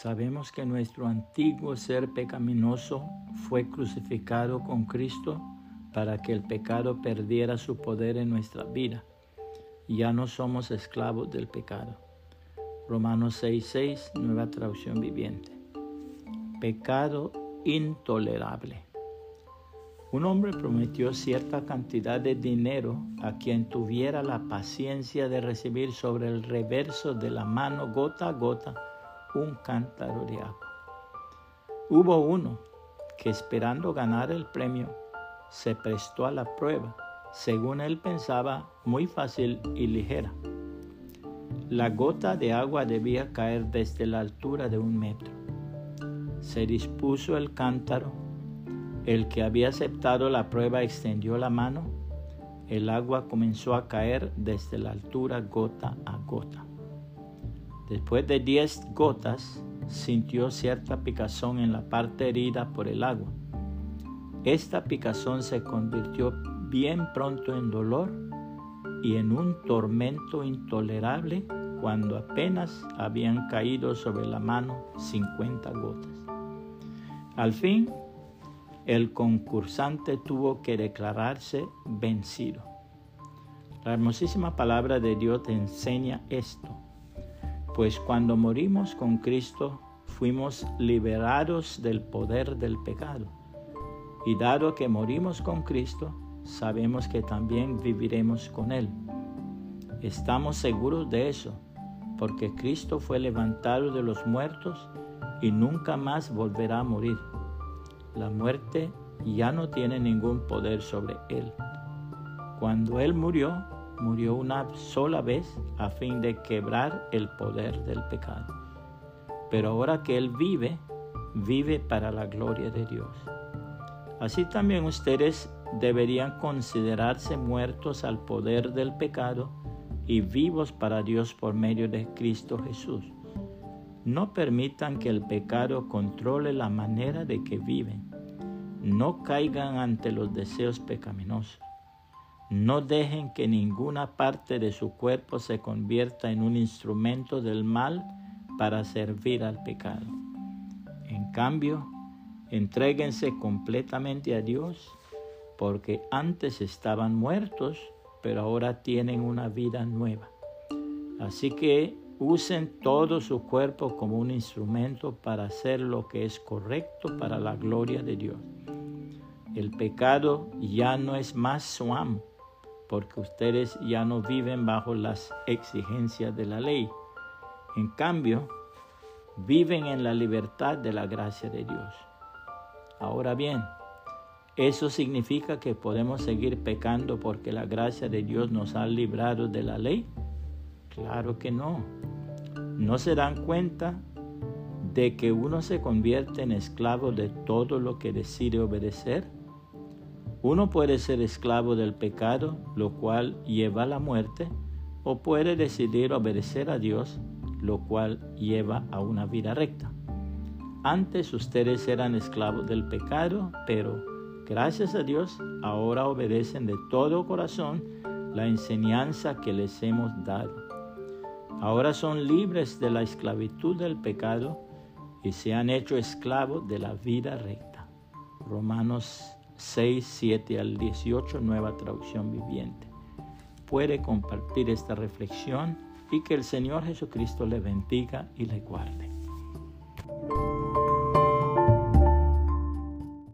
Sabemos que nuestro antiguo ser pecaminoso fue crucificado con Cristo para que el pecado perdiera su poder en nuestra vida. Ya no somos esclavos del pecado. Romanos 6:6, nueva traducción viviente. Pecado intolerable. Un hombre prometió cierta cantidad de dinero a quien tuviera la paciencia de recibir sobre el reverso de la mano gota a gota un cántaro de agua. Hubo uno que esperando ganar el premio se prestó a la prueba, según él pensaba, muy fácil y ligera. La gota de agua debía caer desde la altura de un metro. Se dispuso el cántaro, el que había aceptado la prueba extendió la mano, el agua comenzó a caer desde la altura gota a gota. Después de diez gotas, sintió cierta picazón en la parte herida por el agua. Esta picazón se convirtió bien pronto en dolor y en un tormento intolerable cuando apenas habían caído sobre la mano 50 gotas. Al fin, el concursante tuvo que declararse vencido. La hermosísima palabra de Dios te enseña esto. Pues cuando morimos con Cristo fuimos liberados del poder del pecado. Y dado que morimos con Cristo, sabemos que también viviremos con Él. Estamos seguros de eso, porque Cristo fue levantado de los muertos y nunca más volverá a morir. La muerte ya no tiene ningún poder sobre Él. Cuando Él murió, murió una sola vez a fin de quebrar el poder del pecado. Pero ahora que Él vive, vive para la gloria de Dios. Así también ustedes deberían considerarse muertos al poder del pecado y vivos para Dios por medio de Cristo Jesús. No permitan que el pecado controle la manera de que viven. No caigan ante los deseos pecaminosos. No dejen que ninguna parte de su cuerpo se convierta en un instrumento del mal para servir al pecado. En cambio, entréguense completamente a Dios porque antes estaban muertos, pero ahora tienen una vida nueva. Así que usen todo su cuerpo como un instrumento para hacer lo que es correcto para la gloria de Dios. El pecado ya no es más su amo porque ustedes ya no viven bajo las exigencias de la ley. En cambio, viven en la libertad de la gracia de Dios. Ahora bien, ¿eso significa que podemos seguir pecando porque la gracia de Dios nos ha librado de la ley? Claro que no. ¿No se dan cuenta de que uno se convierte en esclavo de todo lo que decide obedecer? Uno puede ser esclavo del pecado, lo cual lleva a la muerte, o puede decidir obedecer a Dios, lo cual lleva a una vida recta. Antes ustedes eran esclavos del pecado, pero gracias a Dios ahora obedecen de todo corazón la enseñanza que les hemos dado. Ahora son libres de la esclavitud del pecado y se han hecho esclavos de la vida recta. Romanos 6, 7 al 18, nueva traducción viviente. Puede compartir esta reflexión y que el Señor Jesucristo le bendiga y le guarde.